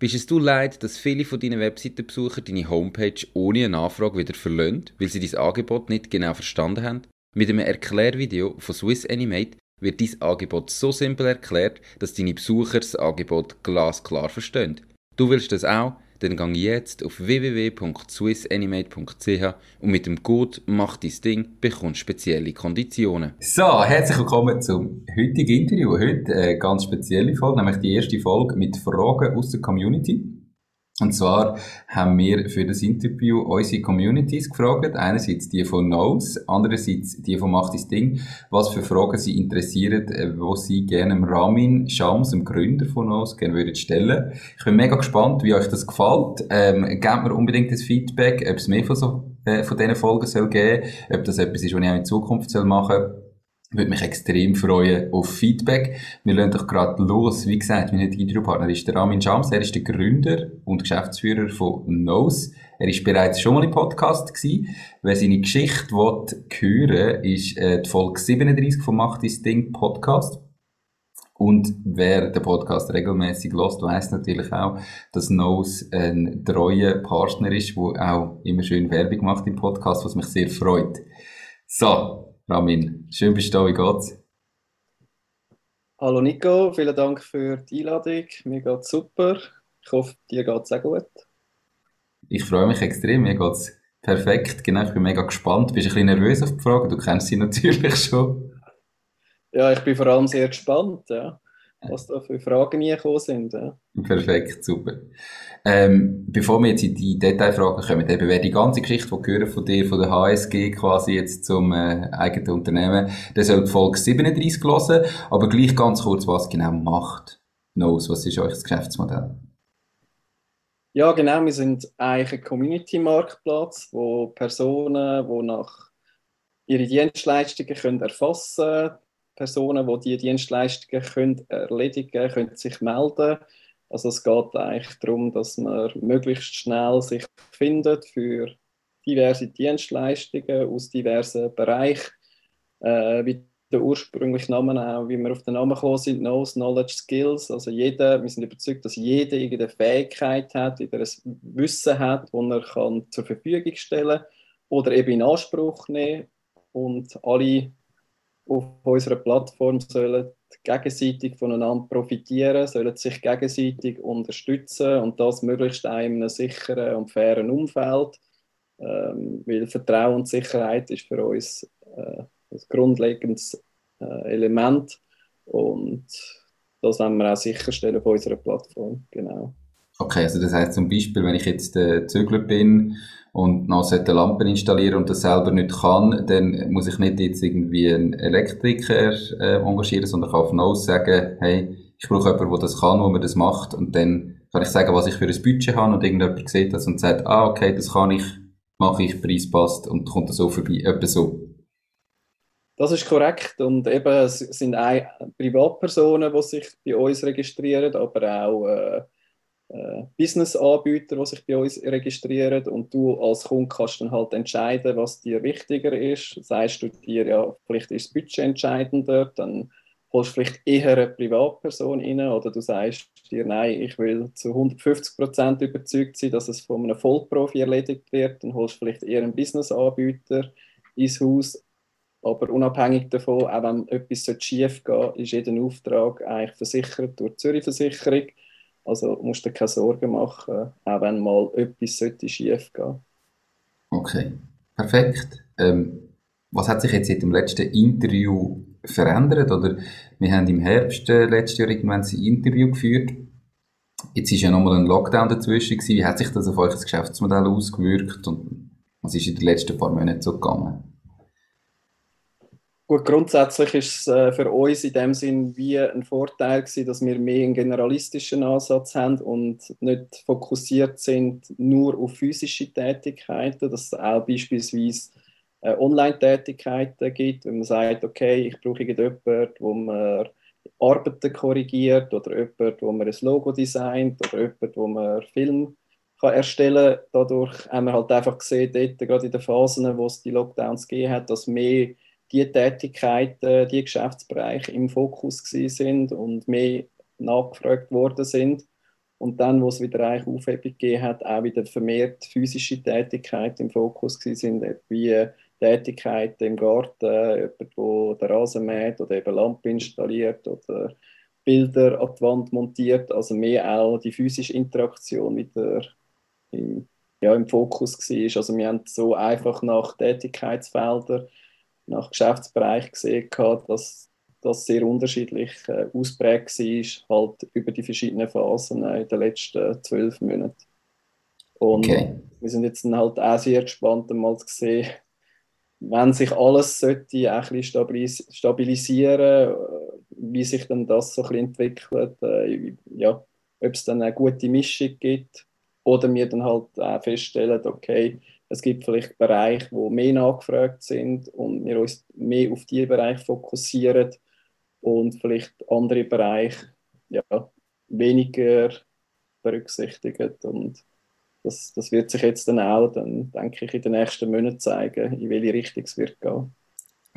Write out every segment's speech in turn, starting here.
Bist es du leid, dass viele von deinen Webseitenbesucher deine Homepage ohne eine Anfrage wieder verlöhnt, weil sie dein Angebot nicht genau verstanden haben? Mit einem Erklärvideo von Swiss Animate wird dein Angebot so simpel erklärt, dass deine Besucher das Angebot glasklar verstehen. Du willst das auch? Dann gang jetzt auf www.swissanimate.ch und mit dem Code Mach dein Ding bekommst spezielle Konditionen. So, herzlich willkommen zum heutigen Interview. Heute eine ganz spezielle Folge, nämlich die erste Folge mit Fragen aus der Community. Und zwar haben wir für das Interview unsere Communities gefragt. Einerseits die von Nose, andererseits die von Macht das Ding, was für Fragen sie interessieren, äh, wo sie gerne Ramin Shams, dem Gründer von Nose, gerne würden stellen. Ich bin mega gespannt, wie euch das gefällt. Ähm, gebt mir unbedingt das Feedback, ob es mehr von so, äh, von diesen Folgen soll geben, ob das etwas ist, was ich auch in Zukunft soll machen soll würde mich extrem freuen auf Feedback. Wir lassen doch gerade los. Wie gesagt, mein heutiger Interviewpartner ist der Armin Schams. Er ist der Gründer und Geschäftsführer von Nose. Er ist bereits schon mal im Podcast gewesen. Wer seine Geschichte will hören ist äh, die Folge 37 vom Macht dein Ding Podcast. Und wer den Podcast regelmäßig lost, weiß natürlich auch, dass Nose ein treuer Partner ist, der auch immer schön Werbung macht im Podcast, was mich sehr freut. So, Ramin, schön bist du da, wie geht's? Hallo Nico, vielen Dank für die Einladung. Mir geht's super. Ich hoffe, dir geht's auch gut. Ich freue mich extrem, mir geht's perfekt. Genau, ich bin mega gespannt. Bist du ein bisschen nervös auf die Frage? Du kennst sie natürlich schon. Ja, ich bin vor allem sehr gespannt, ja was da für Fragen gekommen sind. Ja. Perfekt, super. Ähm, bevor wir jetzt in die Detailfragen kommen, eben, wer die ganze Geschichte die von dir, von der HSG quasi jetzt zum äh, eigenen Unternehmen, der soll Folge 37 hören, aber gleich ganz kurz, was genau macht Nose, was ist euch das Geschäftsmodell? Ja, genau, wir sind eigentlich ein Community-Marktplatz, wo Personen, die nach ihre Dienstleistungen können erfassen können, Personen, die diese Dienstleistungen können erledigen können, können sich melden. Also es geht eigentlich darum, dass man möglichst schnell sich findet für diverse Dienstleistungen aus diversen Bereichen. Äh, wie der ursprüngliche Name auch, wie wir auf den Namen gekommen sind, Knows, Knowledge, Skills. Also jeder, wir sind überzeugt, dass jeder irgendeine Fähigkeit hat, ein Wissen hat, das er kann zur Verfügung stellen kann oder eben in Anspruch nehmen und alle auf unserer Plattform sollen gegenseitig voneinander profitieren, sollen sich gegenseitig unterstützen und das möglichst in einem sicheren und fairen Umfeld. Ähm, weil Vertrauen und Sicherheit ist für uns äh, ein grundlegendes äh, Element und das wollen wir auch sicherstellen auf unserer Plattform. Genau. Okay, also das heißt zum Beispiel, wenn ich jetzt der Zügler bin und noch Lampen installieren und das selber nicht kann, dann muss ich nicht jetzt irgendwie einen Elektriker äh, engagieren, sondern kann auf Nose sagen, hey, ich brauche jemanden, der das kann, wo mir das macht und dann kann ich sagen, was ich für ein Budget habe und irgendjemand sieht das und sagt, ah, okay, das kann ich, mache ich, Preis passt und kommt das so vorbei, etwa so. Das ist korrekt und eben es sind auch Privatpersonen, die sich bei uns registrieren, aber auch äh, Business-Anbieter, die sich bei uns registrieren und du als Kunde kannst dann halt entscheiden, was dir wichtiger ist. Sagst du dir, ja, vielleicht ist das Budget entscheidender, dann holst du vielleicht eher eine Privatperson rein oder du sagst dir, nein, ich will zu 150 Prozent überzeugt sein, dass es von einem Vollprofi erledigt wird, dann holst du vielleicht eher einen Business-Anbieter ins Haus. Aber unabhängig davon, auch wenn etwas schief geht, ist jeder Auftrag eigentlich versichert durch die Zürich-Versicherung. Also musst du dir keine Sorgen machen, auch wenn mal etwas sollte schief gehen. Okay, perfekt. Ähm, was hat sich jetzt seit dem letzten Interview verändert? Oder wir haben im Herbst äh, letztes Jahr irgendwann ein Interview geführt. Jetzt ist ja nochmal ein Lockdown dazwischen gewesen. Wie hat sich das auf das Geschäftsmodell ausgewirkt und was ist in den letzten paar Monaten so gegangen? Gut, grundsätzlich ist es äh, für uns in dem Sinn wie ein Vorteil gewesen, dass wir mehr einen generalistischen Ansatz haben und nicht fokussiert sind nur auf physische Tätigkeiten, dass es auch beispielsweise äh, Online-Tätigkeiten gibt, wenn man sagt, okay, ich brauche irgendjemanden, wo man Arbeiten korrigiert oder jemand, wo man ein Logo designt oder jemand, wo man Film erstellen kann. Dadurch haben wir halt einfach gesehen, dort, gerade in den Phasen, wo es die Lockdowns gegeben hat, dass mehr die Tätigkeiten, die Geschäftsbereiche im Fokus sind und mehr nachgefragt worden sind. Und dann, wo es wieder eine Aufhebung gegeben hat, auch wieder vermehrt physische Tätigkeiten im Fokus sind, wie Tätigkeiten im Garten, jemand, der den Rasen mäht oder eben Lampen installiert oder Bilder an die Wand montiert, also mehr auch die physische Interaktion wieder im, ja, im Fokus war. Also wir haben so einfach nach Tätigkeitsfeldern nach Geschäftsbereich gesehen, dass das sehr unterschiedlich äh, ausprägt war, halt über die verschiedenen Phasen äh, in den letzten zwölf Monaten. Und okay. wir sind jetzt dann halt auch sehr gespannt, mal zu sehen, wenn sich alles sollte ein bisschen stabilisieren, äh, wie sich dann das so ein bisschen entwickelt, äh, ja, ob es dann eine gute Mischung gibt oder wir dann halt auch feststellen, okay, es gibt vielleicht Bereiche, wo mehr nachgefragt sind und wir uns mehr auf diese Bereiche fokussieren und vielleicht andere Bereiche ja, weniger berücksichtigen. Und das, das wird sich jetzt dann auch, dann denke ich, in den nächsten Monaten zeigen, in welche Richtung es wird gehen.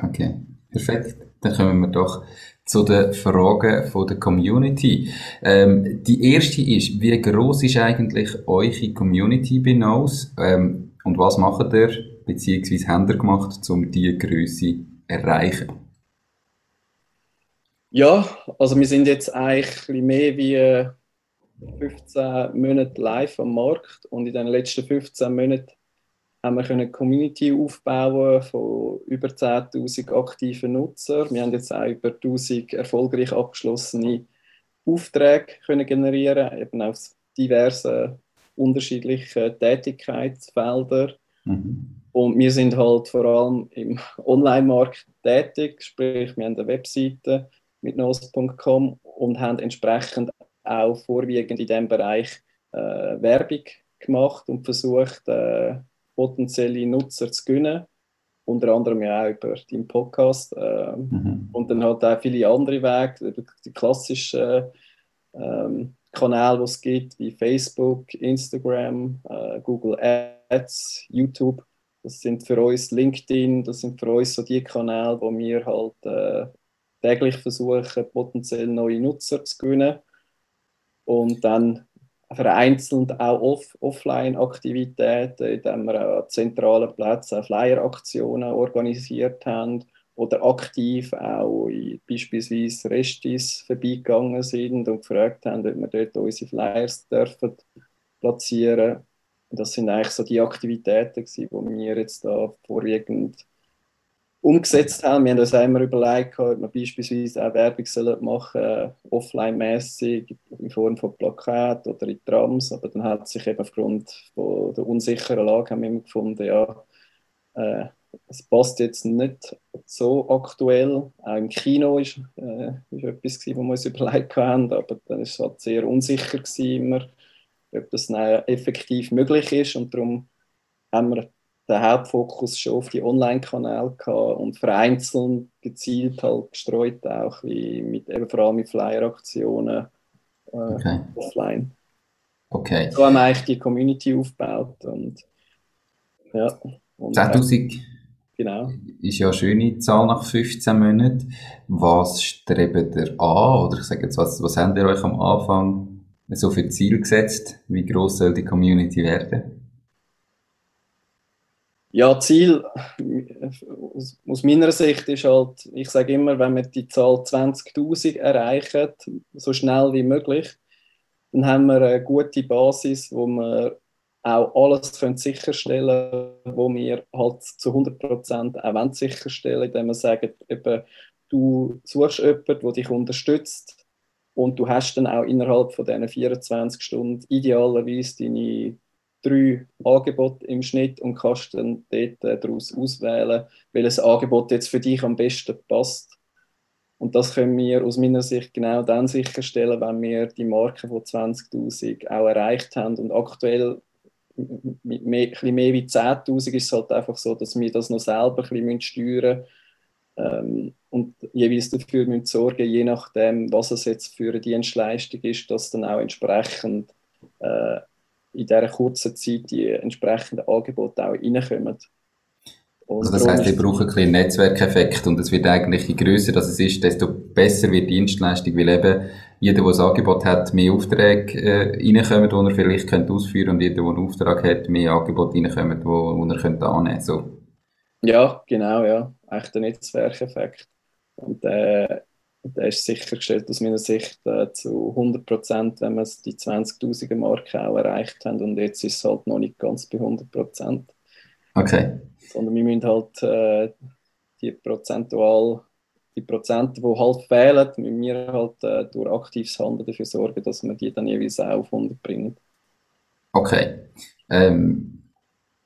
Okay, perfekt. Dann kommen wir doch zu den Fragen von der Community. Ähm, die erste ist, wie groß ist eigentlich eure Community bei NOS? Ähm, was macht ihr, beziehungsweise habt ihr gemacht, um diese Größe zu erreichen? Ja, also wir sind jetzt eigentlich mehr wie 15 Monate live am Markt und in den letzten 15 Monaten haben wir eine Community aufbauen von über 10.000 aktiven Nutzern. Wir haben jetzt auch über 1.000 erfolgreich abgeschlossene Aufträge können generieren, eben aus diversen unterschiedliche Tätigkeitsfelder. Mhm. Und wir sind halt vor allem im Online-Markt tätig, sprich, wir haben eine Webseite mit nos.com und haben entsprechend auch vorwiegend in diesem Bereich äh, Werbung gemacht und versucht, äh, potenzielle Nutzer zu gewinnen. Unter anderem ja auch über deinen Podcast. Äh, mhm. Und dann halt auch viele andere Wege, die klassischen ähm, Kanäle, die es gibt, wie Facebook, Instagram, äh, Google Ads, YouTube. Das sind für uns LinkedIn, das sind für uns so die Kanäle, wo wir halt äh, täglich versuchen, potenziell neue Nutzer zu gewinnen. Und dann vereinzelt auch off Offline-Aktivitäten, indem wir an zentralen Plätzen Flyer-Aktionen organisiert haben oder aktiv auch in beispielsweise Restis vorbeigegangen sind und gefragt haben, ob wir dort unsere Flyers dürfen platzieren Das sind eigentlich so die Aktivitäten, die wir jetzt da vorwiegend umgesetzt haben. Wir haben uns einmal überlegt, ob wir beispielsweise auch Werbung machen sollen, offline-mäßig in Form von Plakaten oder in Trams, aber dann hat sich eben aufgrund der unsicheren Lage haben wir gefunden, ja, äh, es passt jetzt nicht so aktuell. Auch im Kino ist, äh, ist etwas, gewesen, wo wir uns überlegt haben, aber dann war es halt sehr unsicher gewesen, immer, ob das effektiv möglich ist. Und darum haben wir den Hauptfokus schon auf die Online-Kanäle gehabt und vereinzelt gezielt halt gestreut auch wie mit eben vor allem mit Flyer-Aktionen äh, okay. offline. Okay. So haben wir eigentlich die Community aufgebaut und ja. 10.000 Genau. Ist ja eine schöne Zahl nach 15 Monaten. Was strebt ihr an? Oder ich sage jetzt, was, was habt ihr euch am Anfang so für Ziel gesetzt? Wie groß soll die Community werden? Ja, Ziel aus meiner Sicht ist halt, ich sage immer, wenn wir die Zahl 20.000 erreichen, so schnell wie möglich, dann haben wir eine gute Basis, wo wir auch alles können sicherstellen wo wir halt zu 100% auch sicherstellen indem wir sagen, eben, du suchst jemanden, der dich unterstützt und du hast dann auch innerhalb von diesen 24 Stunden idealerweise deine drei Angebote im Schnitt und kannst dann dort äh, daraus auswählen, welches Angebot jetzt für dich am besten passt. Und das können wir aus meiner Sicht genau dann sicherstellen, wenn wir die Marke von 20.000 auch erreicht haben. Und aktuell mehr, ein bisschen mehr wie 10.000 ist es halt einfach so, dass wir das noch selber ein bisschen steuern müssen. Ähm, und jeweils dafür müssen sorgen, je nachdem, was es jetzt für eine Dienstleistung ist, dass dann auch entsprechend äh, in dieser kurzen Zeit die entsprechenden Angebote auch reinkommen. Also das heisst, ihr braucht ein bisschen Netzwerkeffekt und es wird eigentlich, je grösser das es ist, desto besser wird die Dienstleistung, weil eben jeder, der ein Angebot hat, mehr Aufträge äh, reinkommen, die er vielleicht könnte ausführen und jeder, der einen Auftrag hat, mehr Angebote reinkommen, die er könnte annehmen so. Ja, genau, ja. Echt ein Netzwerkeffekt. Und äh, der ist sichergestellt aus meiner Sicht äh, zu 100 Prozent, wenn wir die 20.000er Marke auch erreicht haben. Und jetzt ist es halt noch nicht ganz bei 100 Prozent. Okay. Sondern wir müssen halt äh, die prozentual, die Prozente, die halt fehlen, müssen wir halt äh, durch aktives Handeln dafür sorgen, dass wir die dann jeweils auch auf 100 bringen. Okay. Ähm,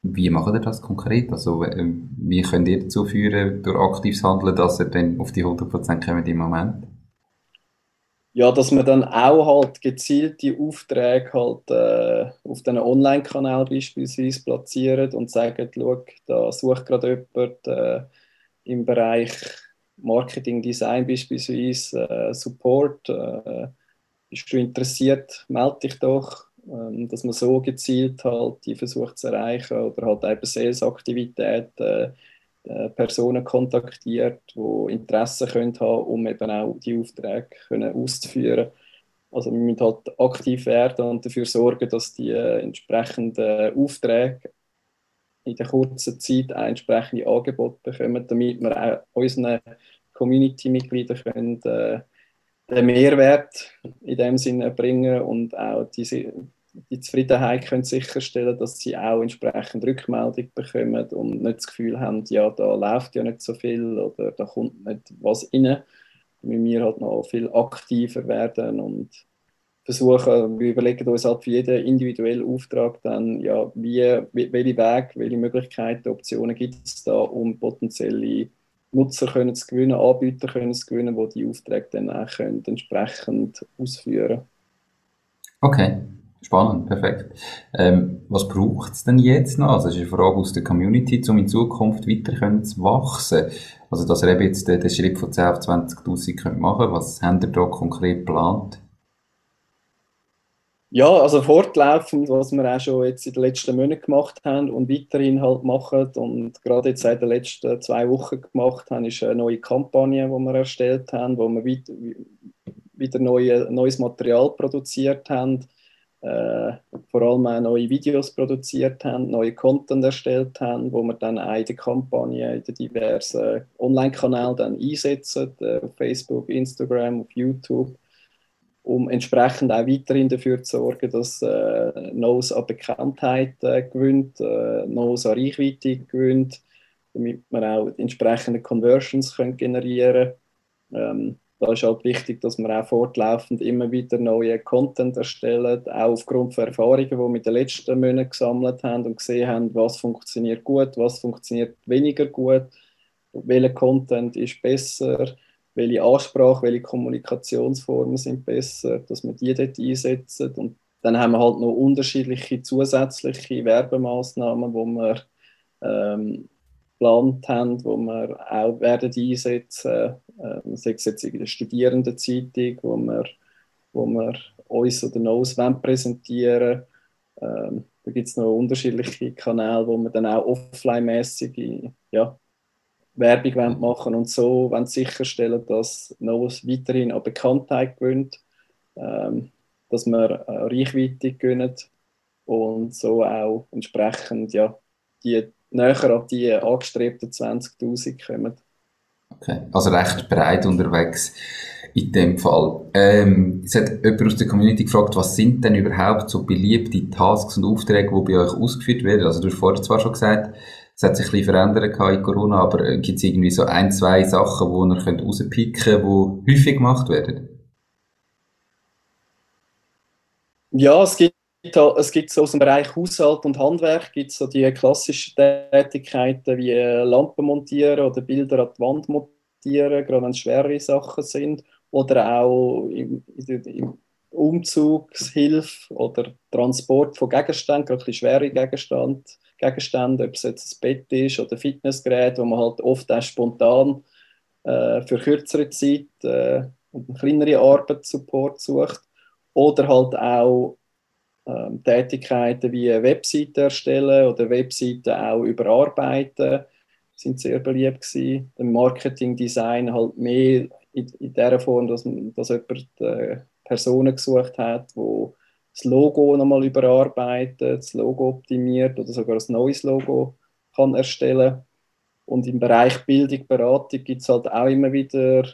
wie macht ihr das konkret? Also, ähm, wie könnt ihr dazu führen, durch aktives Handeln, dass ihr dann auf die 100% kommt im Moment? Ja, dass man dann auch halt gezielte Aufträge halt äh, auf diesen Online-Kanal beispielsweise platziert und sagen, schau, da sucht gerade jemand äh, im Bereich Marketing, Design beispielsweise, äh, Support, äh, bist du interessiert, melde dich doch. Ähm, dass man so gezielt halt die versucht zu erreichen oder halt eben Sales-Aktivitäten äh, Personen kontaktiert, die Interesse können haben, um eben auch die Aufträge können auszuführen. Also wir müssen halt aktiv werden und dafür sorgen, dass die äh, entsprechenden Aufträge in der kurzen Zeit ein entsprechendes Angebot bekommen, damit wir auch unseren Community-Mitgliedern können, äh, den Mehrwert in dem Sinne bringen und auch diese, die Zufriedenheit können sicherstellen, dass sie auch entsprechend Rückmeldung bekommen und nicht das Gefühl haben, ja, da läuft ja nicht so viel oder da kommt nicht was rein. Müssen wir halt noch viel aktiver werden und versuchen, wir überlegen uns halt für jeden individuellen Auftrag dann, ja, wie, welche Wege, welche Möglichkeiten, Optionen gibt es da, um potenzielle Nutzer können zu gewinnen, Anbieter können zu gewinnen, die die Aufträge dann auch können entsprechend ausführen Okay, spannend, perfekt. Ähm, was braucht es denn jetzt noch? Also, das ist eine Frage aus der Community, um in Zukunft weiter zu wachsen. Also, dass ihr eben jetzt den, den Schritt von 10 auf 20.000 machen könnt, was habt ihr da konkret geplant? Ja, also fortlaufend, was wir auch schon jetzt in den letzten Monaten gemacht haben und weiterhin halt machen und gerade jetzt seit den letzten zwei Wochen gemacht haben, ist eine neue Kampagne, die wir erstellt haben, wo wir wieder neue, neues Material produziert haben, äh, vor allem auch neue Videos produziert haben, neue Content erstellt haben, wo wir dann auch in der Kampagne in den diversen Online-Kanälen dann einsetzen, äh, auf Facebook, Instagram, auf YouTube um entsprechend auch weiterhin dafür zu sorgen, dass äh, Nose an Bekanntheit äh, gewinnt, äh, Nose an Reichweite gewinnt, damit wir auch entsprechende Conversions können generieren können. Ähm, da ist halt wichtig, dass wir auch fortlaufend immer wieder neue Content erstellen, auch aufgrund von Erfahrungen, die wir mit den letzten Monaten gesammelt haben und gesehen haben, was funktioniert gut, was funktioniert weniger gut, welcher Content ist besser welche Ansprache, welche Kommunikationsformen sind besser, dass wir die dort einsetzen. Und dann haben wir halt noch unterschiedliche zusätzliche Werbemaßnahmen, wo wir ähm, geplant haben, wo wir auch werden einsetzen, ähm, sei es jetzt in der Studierendenzeitung, wo wir, wo wir uns oder nos präsentieren. Ähm, da gibt es noch unterschiedliche Kanäle, wo wir dann auch offline-mäßig ja, Werbung machen und so sicherstellen, dass Novus weiterhin an Bekanntheit gewinnt, ähm, dass wir äh, Reichweite gewinnen und so auch entsprechend ja, die näher an die angestrebten 20.000 kommen. Okay, also recht breit unterwegs in dem Fall. Ähm, es hat jemand aus der Community gefragt, was sind denn überhaupt so beliebte Tasks und Aufträge, die bei euch ausgeführt werden? Also du hast vorher zwar schon gesagt, es hat sich ein bisschen verändert in Corona, aber äh, gibt es irgendwie so ein, zwei Sachen, die ihr könnt rauspicken könnt, die häufig gemacht werden? Ja, es gibt es gibt so aus dem Bereich Haushalt und Handwerk gibt so die klassischen Tätigkeiten wie Lampen montieren oder Bilder an die Wand montieren, gerade wenn es schwere Sachen sind. Oder auch im, im Umzugshilfe oder Transport von Gegenständen, gerade ein schwere Gegenstände, Gegenstände, ob es jetzt ein Bett ist oder Fitnessgerät, wo man halt oft auch spontan äh, für kürzere Zeit äh, und kleinere Arbeit sucht. Oder halt auch ähm, Tätigkeiten wie Webseiten erstellen oder Webseiten auch überarbeiten sind sehr beliebt gewesen. Im Marketing-Design halt mehr in, in der Form, dass, dass jemand äh, Personen gesucht hat, wo das Logo nochmal überarbeitet, das Logo optimiert oder sogar ein neues Logo kann erstellen. Und im Bereich Bildung, Beratung gibt es halt auch immer wieder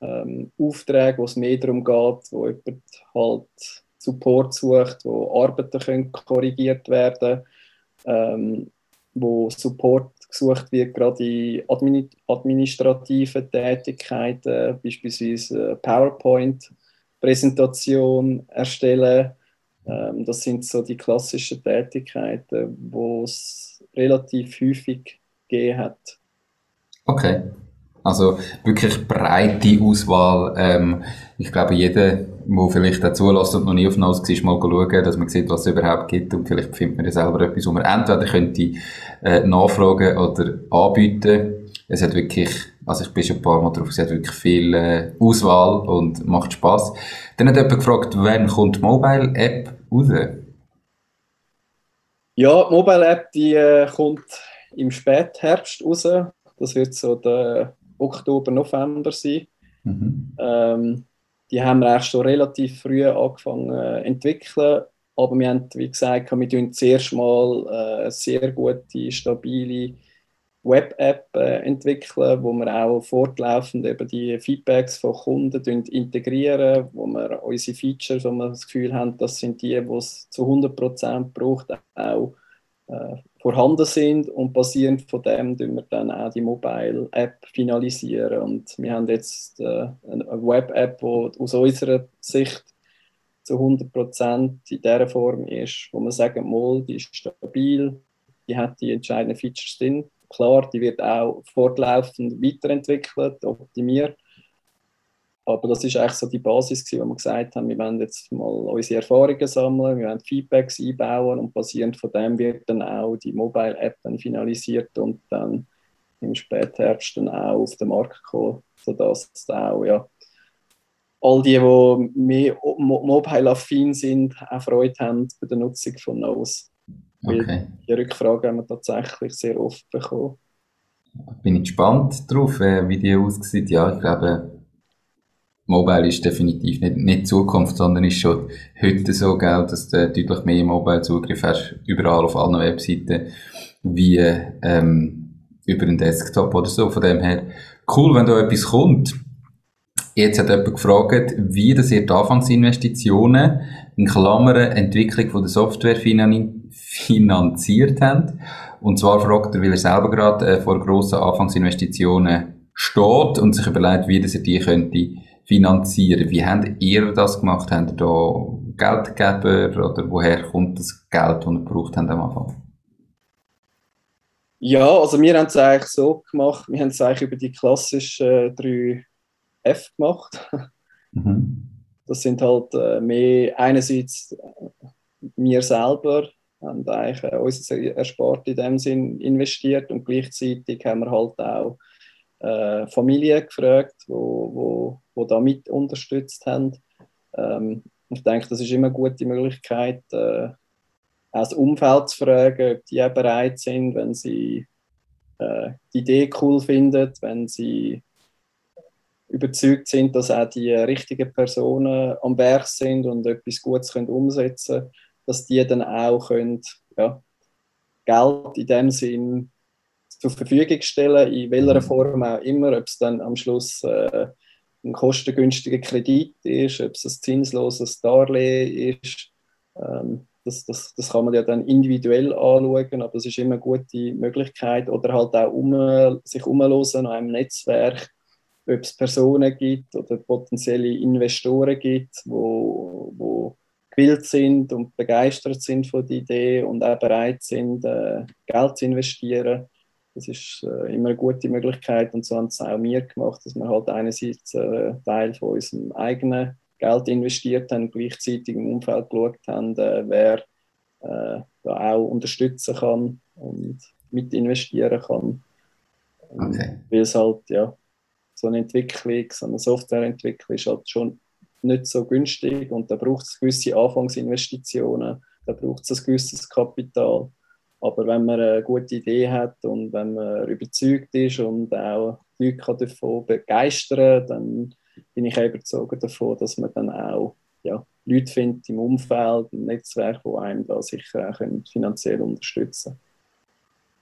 ähm, Aufträge, wo es mehr darum geht, wo jemand halt Support sucht, wo Arbeiten können korrigiert werden ähm, wo Support gesucht wird, gerade in admin administrativen Tätigkeiten, beispielsweise PowerPoint-Präsentation erstellen. Ähm, das sind so die klassischen Tätigkeiten, wo es relativ häufig gegeben hat. Okay. Also wirklich breite Auswahl. Ähm, ich glaube, jeder, der vielleicht auch zulässt und noch nie auf Nose war, mal schauen, dass man sieht, was es überhaupt gibt und vielleicht findet man ja selber etwas, wo man entweder könnte äh, nachfragen oder anbieten. Es hat wirklich, also ich bin schon ein paar Mal drauf, es hat wirklich viel äh, Auswahl und macht Spaß. Dann hat jemand gefragt, wann kommt die Mobile-App raus? Ja, die Mobile-App, die äh, kommt im Spätherbst raus. Das wird so der Oktober, November sein. Mhm. Ähm, die haben wir eigentlich schon relativ früh angefangen zu äh, entwickeln. Aber wir haben, wie gesagt, wir tun zuerst mal äh, sehr gute, stabile Web-App äh, entwickeln, wo wir auch fortlaufend eben die Feedbacks von Kunden integrieren, wo wir unsere Features, wo wir das Gefühl haben, das sind die, die es zu 100% braucht, auch äh, vorhanden sind und basierend von dem tun wir dann auch die Mobile App finalisieren und wir haben jetzt äh, eine Web App, die aus unserer Sicht zu 100% in der Form ist, wo man sagen mal, die ist stabil, die hat die entscheidenden Features drin. Klar, die wird auch fortlaufend weiterentwickelt, optimiert aber das ist eigentlich so die Basis, gewesen, wo wir gesagt haben, wir wollen jetzt mal unsere Erfahrungen sammeln, wir wollen Feedbacks einbauen und basierend von dem wird dann auch die Mobile-App dann finalisiert und dann im Spätherbst dann auch auf den Markt kommen, sodass auch ja, all die, die mehr mobile-affin sind, auch Freude haben bei der Nutzung von Nose. Okay. Die Rückfragen haben wir tatsächlich sehr oft bekommen. Bin ich gespannt darauf, äh, wie die aussieht. Ja, ich glaube, Mobile ist definitiv nicht, nicht Zukunft, sondern ist schon heute so, gell, dass du deutlich mehr Mobile-Zugriff hast, überall auf allen Webseiten, wie ähm, über einen Desktop oder so. Von dem her, cool, wenn da etwas kommt. Jetzt hat jemand gefragt, wie das ihr die Anfangsinvestitionen in Klammern Entwicklung von der Software finanziert habt. Und zwar fragt er, weil er selber gerade äh, vor grossen Anfangsinvestitionen steht und sich überlegt, wie das er die könnte finanzieren. Wie habt ihr das gemacht? Habt ihr da Geldgeber oder woher kommt das Geld, das ihr gebraucht habt am Anfang? Ja, also wir haben es eigentlich so gemacht, wir haben es eigentlich über die klassischen drei F gemacht. Mhm. Das sind halt äh, mehr einerseits äh, wir selber haben eigentlich äh, unser Erspart in dem Sinn investiert und gleichzeitig haben wir halt auch äh, Familie gefragt, wo, wo, wo da mit unterstützt haben. Ähm, ich denke, das ist immer eine gute Möglichkeit, äh, auch das Umfeld zu fragen, ob die auch bereit sind, wenn sie äh, die Idee cool finden, wenn sie überzeugt sind, dass auch die richtigen Personen am Werk sind und etwas Gutes können umsetzen können, dass die dann auch können, ja, Geld in dem Sinn zur Verfügung stellen, in welcher mhm. Form auch immer, ob es dann am Schluss äh, ein kostengünstiger Kredit ist, ob es ein zinsloses Darlehen ist. Ähm, das, das, das kann man ja dann individuell anschauen, aber es ist immer eine gute Möglichkeit. Oder halt auch um, sich umhören an einem Netzwerk, ob es Personen gibt oder potenzielle Investoren gibt, wo, wo gewillt sind und begeistert sind von der Idee und auch bereit sind, äh, Geld zu investieren. Das ist äh, immer eine gute Möglichkeit und so haben es auch wir gemacht, dass wir halt einerseits äh, Teil von unserem eigenen Geld investiert haben und gleichzeitig im Umfeld geschaut haben, äh, wer äh, da auch unterstützen kann und mit investieren kann. Okay. Weil es halt, ja, so eine Entwicklung, so eine Softwareentwicklung ist halt schon nicht so günstig und da braucht es gewisse Anfangsinvestitionen, da braucht es ein gewisses Kapital. Aber wenn man eine gute Idee hat und wenn man überzeugt ist und auch Leute davon begeistern kann, dann bin ich überzeugt davon, dass man dann auch ja, Leute findet im Umfeld, im Netzwerk, die einem da sicher auch finanziell unterstützen können.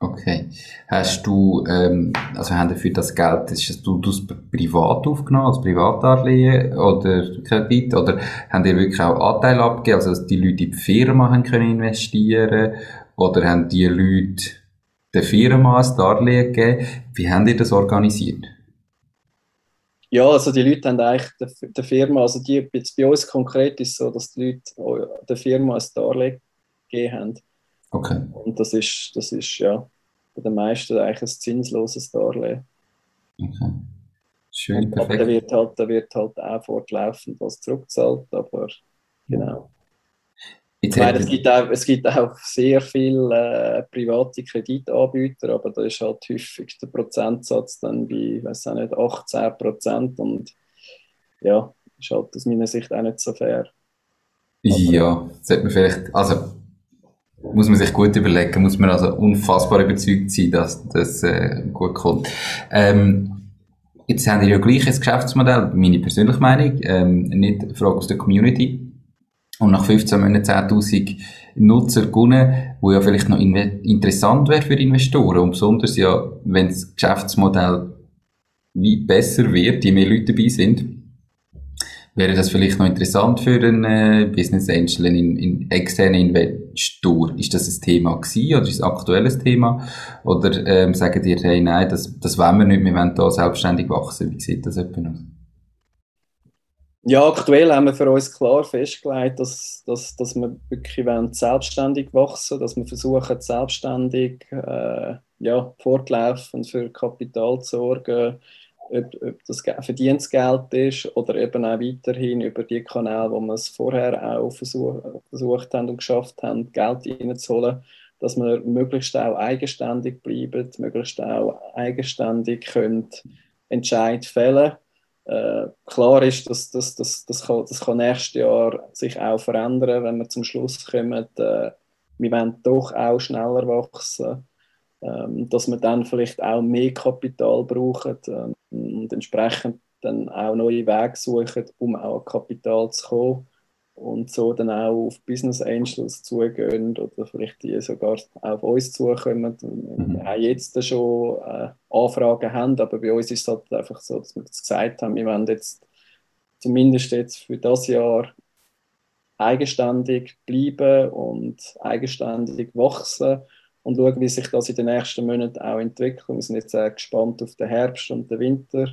Okay. Hast du, ähm, also haben für das Geld, ist du das privat aufgenommen, als Privatdarlehen oder Kredit, oder haben die wirklich auch Anteile abgegeben, also dass die Leute in die Firma haben können investieren, oder haben die Leute der Firma ein Darlehen gegeben? Wie haben die das organisiert? Ja, also die Leute haben eigentlich der, der Firma, also die, jetzt bei uns konkret ist es so, dass die Leute der Firma ein Darlehen gegeben haben. Okay. Und das ist, das ist ja bei den meisten eigentlich ein zinsloses Darlehen. Okay. Schön, perfekt. Aber da wird halt, da wird halt auch fortlaufend was zurückgezahlt, aber genau. Ich meine, es gibt, auch, es gibt auch sehr viele äh, private Kreditanbieter, aber da ist halt häufig der Prozentsatz dann bei, weiß auch nicht, 18 Prozent und ja, ist halt aus meiner Sicht auch nicht so fair. Ja, sollte man vielleicht, also muss man sich gut überlegen, muss man also unfassbar überzeugt sein, dass das äh, gut kommt. Ähm, jetzt haben wir ja gleich ein Geschäftsmodell, meine persönliche Meinung, ähm, nicht eine Frage aus der Community. Und nach 15 Monaten 10.000 Nutzer gewonnen, wo ja vielleicht noch interessant wäre für Investoren. Und besonders ja, wenn das Geschäftsmodell wie besser wird, je mehr Leute dabei sind, wäre das vielleicht noch interessant für einen äh, Business Angel, einen, einen externen Investor. Ist das ein Thema gewesen oder ist es ein aktuelles Thema? Oder ähm, sagen dir, hey, nein, das, das wollen wir nicht, wir wollen da selbstständig wachsen. Wie sieht das etwa aus? Ja, aktuell haben wir für uns klar festgelegt, dass, dass, dass wir wirklich selbstständig wachsen dass wir versuchen, selbstständig äh, ja, fortlaufend für Kapital zu sorgen, ob, ob das Verdienstgeld ist oder eben auch weiterhin über die Kanäle, wo wir es vorher auch versuch, versucht haben und geschafft haben, Geld reinzuholen, dass wir möglichst auch eigenständig bleiben, möglichst auch eigenständig können Entscheid fällen äh, klar ist, dass das, das, das, kann, das kann nächstes Jahr sich auch verändern, wenn wir zum Schluss kommen, äh, wir wollen doch auch schneller wachsen, ähm, dass wir dann vielleicht auch mehr Kapital brauchen ähm, und entsprechend dann auch neue Wege suchen, um auch an Kapital zu kommen und so dann auch auf Business Angels zugehen oder vielleicht die sogar auf uns zukommen. Mhm. Wir haben jetzt schon äh, Anfragen haben, aber bei uns ist es halt einfach so, dass wir das gesagt haben, wir wollen jetzt zumindest jetzt für das Jahr eigenständig bleiben und eigenständig wachsen und schauen, wie sich das in den nächsten Monaten auch entwickelt. Wir sind jetzt sehr gespannt auf den Herbst und den Winter,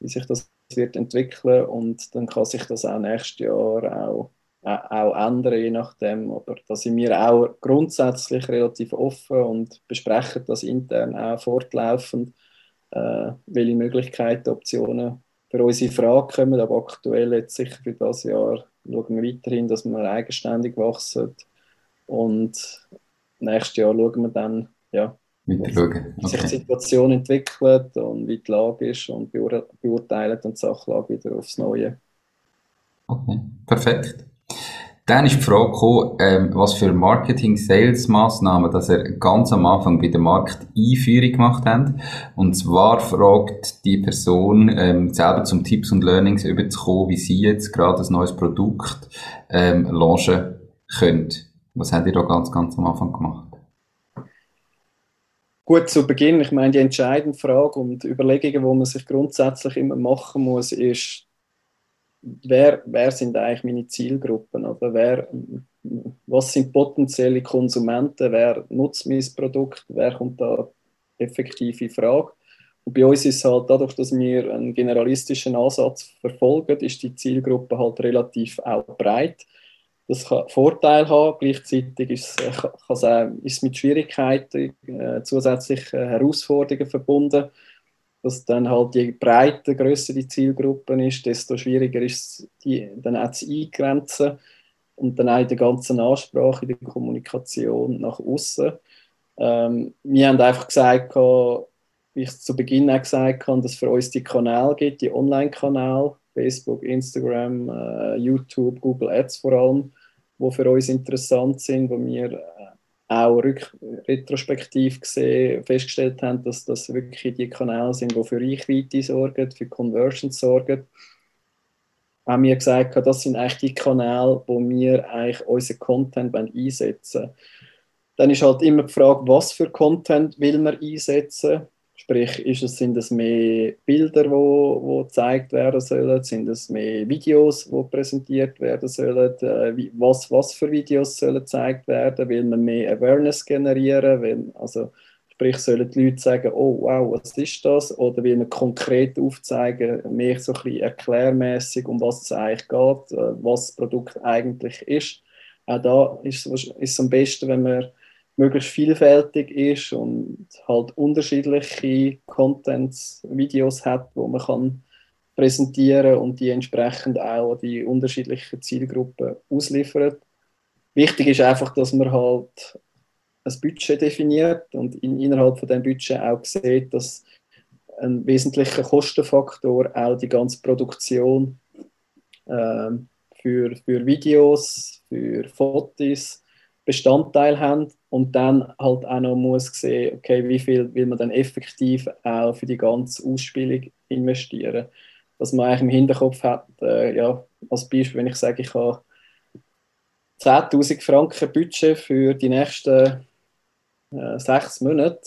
wie sich das wird entwickeln und dann kann sich das auch nächstes Jahr auch, auch ändern, je nachdem. Aber da sind wir auch grundsätzlich relativ offen und besprechen das intern auch fortlaufend, äh, welche Möglichkeiten, Optionen für unsere Frage kommen. Aber aktuell jetzt sicher für das Jahr schauen wir weiterhin, dass wir eigenständig wachsen und nächstes Jahr schauen wir dann, ja, Okay. Wie sich die Situation entwickelt und wie die Lage ist und beur beurteilen dann die Sachlage wieder aufs Neue. Okay, perfekt. Dann ist die Frage gekommen, ähm, was für Marketing-Sales-Massnahmen, dass er ganz am Anfang bei der Markteinführung gemacht hat. Und zwar fragt die Person ähm, selber zum Tipps und Learnings überzukommen, wie sie jetzt gerade ein neues Produkt ähm, launchen können. Was habt ihr da ganz, ganz am Anfang gemacht? Gut, zu Beginn, ich meine, die entscheidende Frage und Überlegungen, die man sich grundsätzlich immer machen muss, ist, wer, wer sind eigentlich meine Zielgruppen? Oder wer, was sind potenzielle Konsumenten? Wer nutzt mein Produkt? Wer kommt da effektiv in Frage? Und bei uns ist es halt dadurch, dass wir einen generalistischen Ansatz verfolgen, ist die Zielgruppe halt relativ auch breit. Das kann Vorteile haben, gleichzeitig ist es, äh, auch, ist es mit Schwierigkeiten, äh, zusätzlichen Herausforderungen verbunden, dass dann halt je breiter, grösser die Zielgruppe ist, desto schwieriger ist es, die dann auch zu eingrenzen und dann auch in der ganzen Ansprache, in der Kommunikation nach außen. Ähm, wir haben einfach gesagt, wie ich zu Beginn auch gesagt habe, dass es für uns die Kanäle gibt, die Online-Kanäle, Facebook, Instagram, äh, YouTube, Google Ads vor allem, wo für uns interessant sind, wo wir äh, auch retrospektiv gesehen festgestellt haben, dass das wirklich die Kanäle sind, die für Reichweite sorgen, für Conversions sorgen. Haben wir gesagt, das sind eigentlich die Kanäle, wo wir eigentlich unseren Content einsetzen wollen. Dann ist halt immer die Frage, was für Content will man einsetzen? Sprich, ist es, sind es mehr Bilder, die wo, wo gezeigt werden sollen? Sind es mehr Videos, die präsentiert werden sollen? Äh, was, was für Videos sollen gezeigt werden? Will man mehr Awareness generieren? Will, also, sprich, sollen die Leute sagen, oh wow, was ist das? Oder will man konkret aufzeigen, mehr so ein bisschen erklärmäßig, um was es eigentlich geht, äh, was das Produkt eigentlich ist? Auch da ist es am besten, wenn man möglichst vielfältig ist und halt unterschiedliche Contents, Videos hat, wo man kann präsentieren und die entsprechend auch die unterschiedlichen Zielgruppen ausliefert. Wichtig ist einfach, dass man halt ein Budget definiert und in, innerhalb von dem Budget auch sieht, dass ein wesentlicher Kostenfaktor auch die ganze Produktion äh, für, für Videos, für Fotos Bestandteil haben und dann halt auch noch muss sehen, okay, wie viel will man dann effektiv auch für die ganze Ausspielung investieren. Dass man eigentlich im Hinterkopf hat, äh, ja, als Beispiel, wenn ich sage, ich habe 10.000 Franken Budget für die nächsten äh, sechs Monate,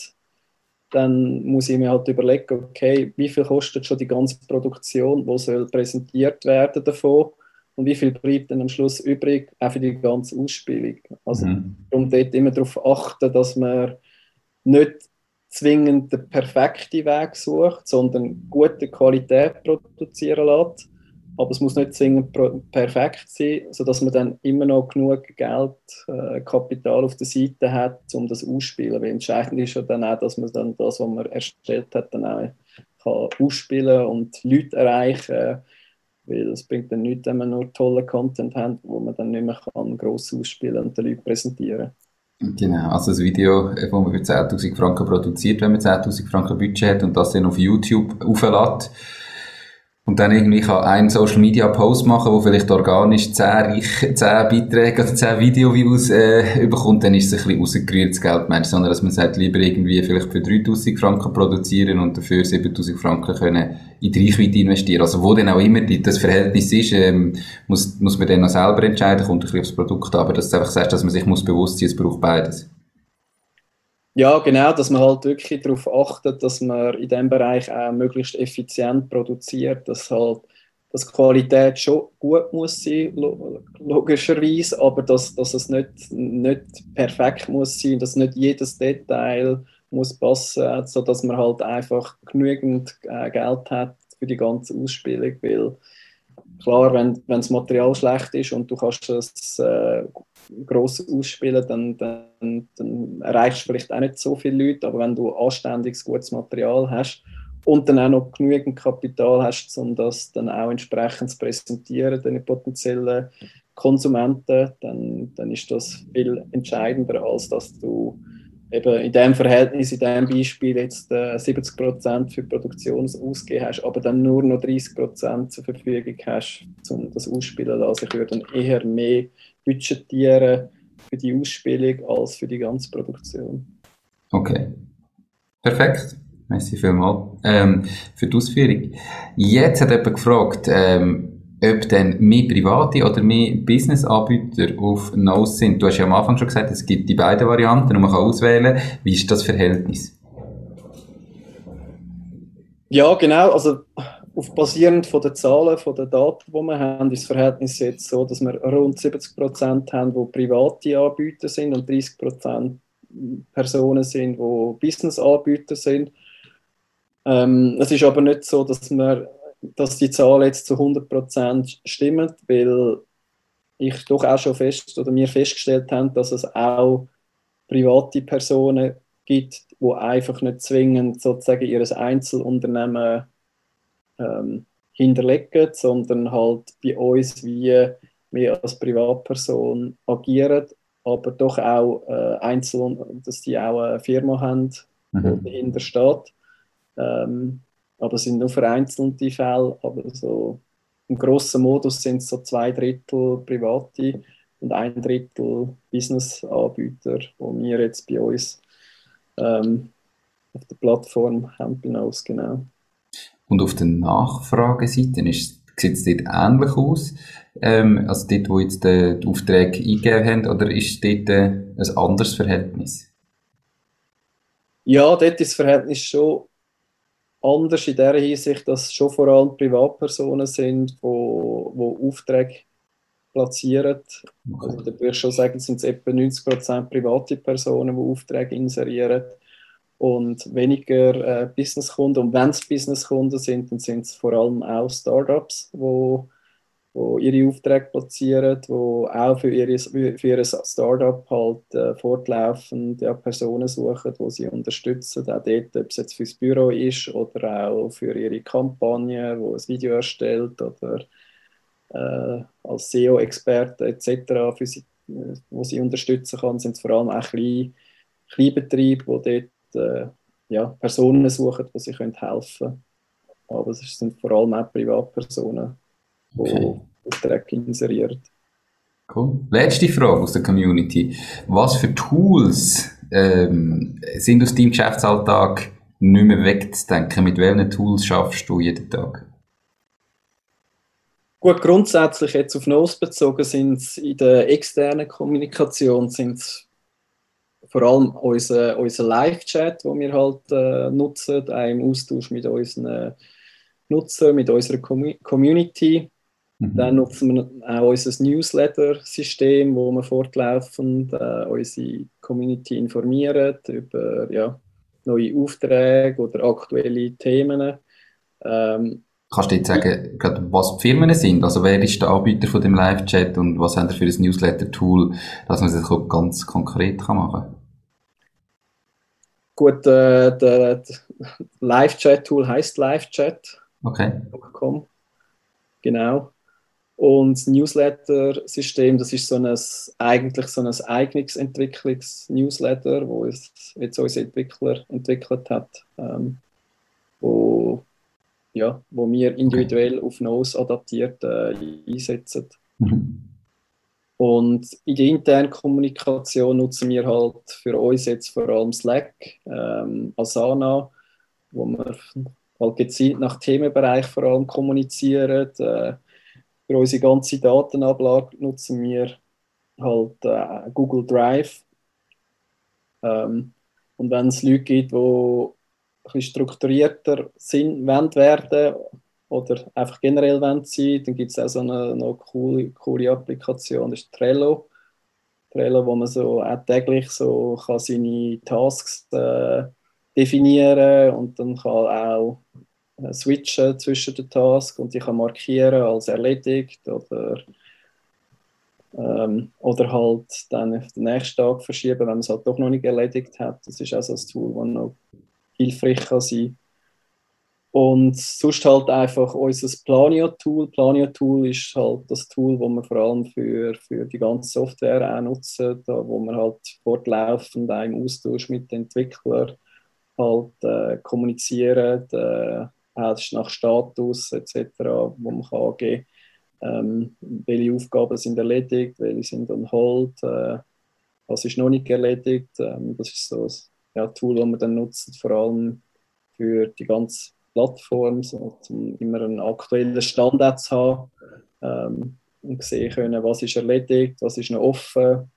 dann muss ich mir halt überlegen, okay, wie viel kostet schon die ganze Produktion, wo soll präsentiert werden davon und wie viel bleibt dann am Schluss übrig, auch für die ganze Ausspielung. Also mhm. darum dort immer darauf achten, dass man nicht zwingend den perfekten Weg sucht, sondern gute Qualität produzieren lässt. Aber es muss nicht zwingend perfekt sein, sodass man dann immer noch genug Geld, äh, Kapital auf der Seite hat, um das auszuspielen. Weil entscheidend ist ja dann auch, dass man dann das, was man erstellt hat, dann auch kann ausspielen und Leute erreichen kann weil es bringt dann nichts, wenn man nur tollen Content hat, wo man dann nicht mehr kann, gross ausspielen und den Leuten präsentieren. Genau, also das Video, das man für 10'000 Franken produziert, wenn man 10'000 Franken Budget hat und das dann auf YouTube auflädt, und dann irgendwie kann ein Social Media Post machen, wo vielleicht organisch 10, Reich, 10 Beiträge oder 10 Video-Views äh, überkommt, dann ist es ein bisschen rausgerührtes Geld, meinst sondern dass man sagt, lieber irgendwie vielleicht für 3000 Franken produzieren und dafür 7000 Franken können in die Reichweite investieren. Also wo denn auch immer das Verhältnis ist, ähm, muss, muss man dann noch selber entscheiden, kommt ein bisschen aufs Produkt aber dass du einfach sagst, dass man sich muss bewusst sein, es braucht beides. Ja, genau, dass man halt wirklich darauf achtet, dass man in diesem Bereich auch möglichst effizient produziert, dass halt dass die Qualität schon gut muss sein, logischerweise, aber dass, dass es nicht, nicht perfekt muss sein, dass nicht jedes Detail muss passen, sodass man halt einfach genügend äh, Geld hat für die ganze Ausspielung, weil klar, wenn, wenn das Material schlecht ist und du kannst es äh, gross ausspielen, dann, dann, dann erreichst du vielleicht auch nicht so viele Leute, aber wenn du anständiges, gutes Material hast und dann auch noch genügend Kapital hast, um das dann auch entsprechend zu präsentieren, deine potenziellen Konsumenten, dann, dann ist das viel entscheidender, als dass du eben in dem Verhältnis, in dem Beispiel jetzt äh, 70 Prozent für Produktion ausgegeben hast, aber dann nur noch 30 Prozent zur Verfügung hast, um das ausspielen zu lassen. Ich würde dann eher mehr budgetieren für die Ausspielung als für die ganze Produktion. Okay. Perfekt. Merci vielmals ähm, für die Ausführung. Jetzt hat jemand gefragt, ähm, ob dann mehr private oder mehr Business-Anbieter auf Nose sind. Du hast ja am Anfang schon gesagt, es gibt die beiden Varianten und man kann auswählen. Wie ist das Verhältnis? Ja, genau. Also auf basierend von den Zahlen, von den Daten, die wir haben, ist das Verhältnis jetzt so, dass wir rund 70 Prozent haben, die private Anbieter sind und 30 Prozent Personen sind, die Business-Anbieter sind. Ähm, es ist aber nicht so, dass wir dass die Zahl jetzt zu 100% stimmt, weil ich doch auch schon fest oder wir festgestellt haben, dass es auch private Personen gibt, die einfach nicht zwingend sozusagen ihr Einzelunternehmen ähm, hinterlegen, sondern halt bei uns wie wir als Privatperson agieren, aber doch auch äh, einzeln, dass die auch eine Firma haben, mhm. die dahinter steht. Ähm, aber es sind nur vereinzelte Fälle, aber so im grossen Modus sind es so zwei Drittel private und ein Drittel Business-Anbieter, die wir jetzt bei uns ähm, auf der Plattform haben, genau. Und auf der Nachfrageseite ist, sieht es dort ähnlich aus? Ähm, also dort, wo jetzt die, die Aufträge eingegeben haben, oder ist dort äh, ein anderes Verhältnis? Ja, dort ist das Verhältnis schon anders in der Hinsicht, dass es schon vor allem Privatpersonen sind, die wo, wo Aufträge platzieren. Okay. Also, da würde ich schon sagen, sind es etwa 90% private Personen, die Aufträge inserieren und weniger äh, Businesskunden. Und wenn es Businesskunden sind, dann sind es vor allem auch Startups, die wo ihre Aufträge platzieren, wo auch für, ihre, für ihr Startup halt äh, fortlaufend ja, Personen suchen, die sie unterstützen, auch dort, ob es jetzt fürs Büro ist oder auch für ihre Kampagne, wo ein Video erstellt oder äh, als SEO-Experte etc., für sie, äh, wo sie unterstützen kann, sind es vor allem auch Kleinbetriebe, die dort äh, ja, Personen suchen, die sie helfen können. Aber es sind vor allem auch Privatpersonen, okay. Aufträge inseriert. Cool. Letzte Frage aus der Community. Was für Tools ähm, sind aus deinem Geschäftsalltag nicht mehr wegzudenken? Mit welchen Tools schaffst du jeden Tag? Gut, grundsätzlich jetzt auf Nos bezogen sind es in der externen Kommunikation sind vor allem unser, unser Live-Chat, den wir halt äh, nutzen, auch im Austausch mit unseren Nutzern, mit unserer Community. Mhm. Dann nutzen wir auch unser Newsletter-System, wo wir fortlaufend äh, unsere Community informieren über ja, neue Aufträge oder aktuelle Themen. Ähm, Kannst du jetzt sagen, was die Firmen sind? Also wer ist der Anbieter von dem Live-Chat und was haben ihr für ein Newsletter-Tool, dass man das ganz konkret machen kann? Gut, äh, das Live-Chat-Tool heißt Live-Chat. Okay. Genau. Und das Newsletter-System, das ist so ein, eigentlich so ein Eignungsentwicklungs-Newsletter, wo es jetzt unser Entwickler entwickelt hat, ähm, wo, ja, wo wir individuell auf Nose adaptiert äh, einsetzen. Mhm. Und in der internen Kommunikation nutzen wir halt für uns jetzt vor allem Slack, ähm, Asana, wo wir halt gezielt nach Themenbereich vor allem kommunizieren. Äh, für unsere ganze Datenablage nutzen wir halt äh, Google Drive. Ähm, und wenn es Leute gibt, die ein bisschen strukturierter sind, werden oder einfach generell wollen sein, dann gibt es auch so eine, eine coole, coole Applikation, das ist Trello. Trello, wo man so auch täglich so kann seine Tasks äh, definieren und dann kann auch äh, switchen zwischen den Tasks und die kann markieren als erledigt oder, ähm, oder halt dann auf den nächsten Tag verschieben, wenn man es halt doch noch nicht erledigt hat. Das ist also ein Tool, das noch hilfreich kann sein und sonst halt einfach unser Planio-Tool. Planio-Tool ist halt das Tool, das wir vor allem für, für die ganze Software auch nutzen, da, wo man halt fortlaufend auch im Austausch mit den Entwicklern halt äh, kommunizieren, äh, hast nach Status etc., wo man kann angeben ähm, welche Aufgaben sind erledigt, welche sind on hold, äh, was ist noch nicht erledigt. Ähm, das ist so ein ja, Tool, das man dann nutzt, vor allem für die ganze Plattform, so, um immer einen aktuellen Standard zu haben ähm, und sehen können, was ist erledigt, was ist noch offen,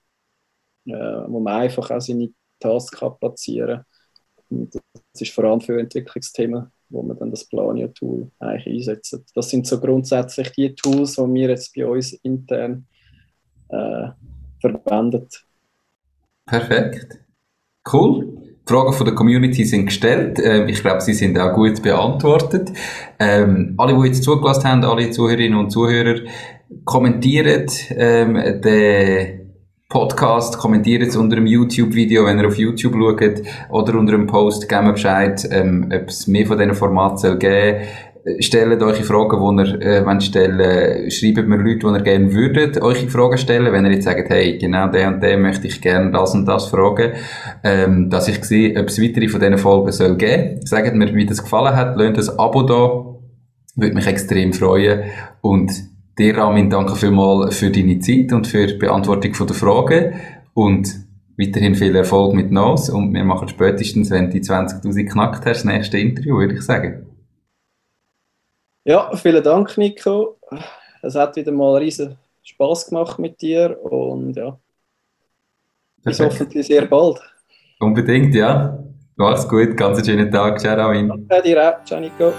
äh, wo man einfach auch seine Tasks kann platzieren kann. Das ist vor allem für Entwicklungsthemen wo man dann das Plania-Tool eigentlich einsetzt. Das sind so grundsätzlich die Tools, die wir jetzt bei uns intern äh, verwenden. Perfekt. Cool. Die Fragen von der Community sind gestellt. Ähm, ich glaube, sie sind auch gut beantwortet. Ähm, alle, die jetzt zugelassen haben, alle Zuhörerinnen und Zuhörer, kommentiert ähm, den Podcast, kommentiert es unter einem YouTube-Video, wenn ihr auf YouTube schaut, oder unter einem Post, gebt mir Bescheid, ähm, ob es mehr von diesen Formaten soll geben Stellt eure Fragen, die ihr äh, wollt stellen Schreibt mir Leute, die ihr gerne würdet, eure Fragen stellen. Wenn ihr jetzt sagt, hey, genau der und der möchte ich gerne das und das fragen, ähm, dass ich sehe, ob es weitere von diesen Folgen soll geben. Sagt mir, wie das gefallen hat. Lasst ein Abo da. Würde mich extrem freuen. Und dir, Ramin, danke vielmals für deine Zeit und für die Beantwortung der Fragen. Und weiterhin viel Erfolg mit NOS. Und wir machen spätestens, wenn du die 20.000 knackt hast, das nächste Interview, würde ich sagen. Ja, vielen Dank, Nico. Es hat wieder mal riesen Spaß gemacht mit dir und ja, bis hoffentlich sehr bald. Unbedingt, ja. Mach's gut, ganz einen schönen Tag. Ciao, Ramin. Danke dir auch. Ciao, Nico.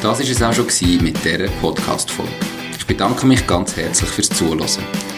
Das war es auch schon mit dieser Podcast-Folge. Ich bedanke mich ganz herzlich fürs Zuhören.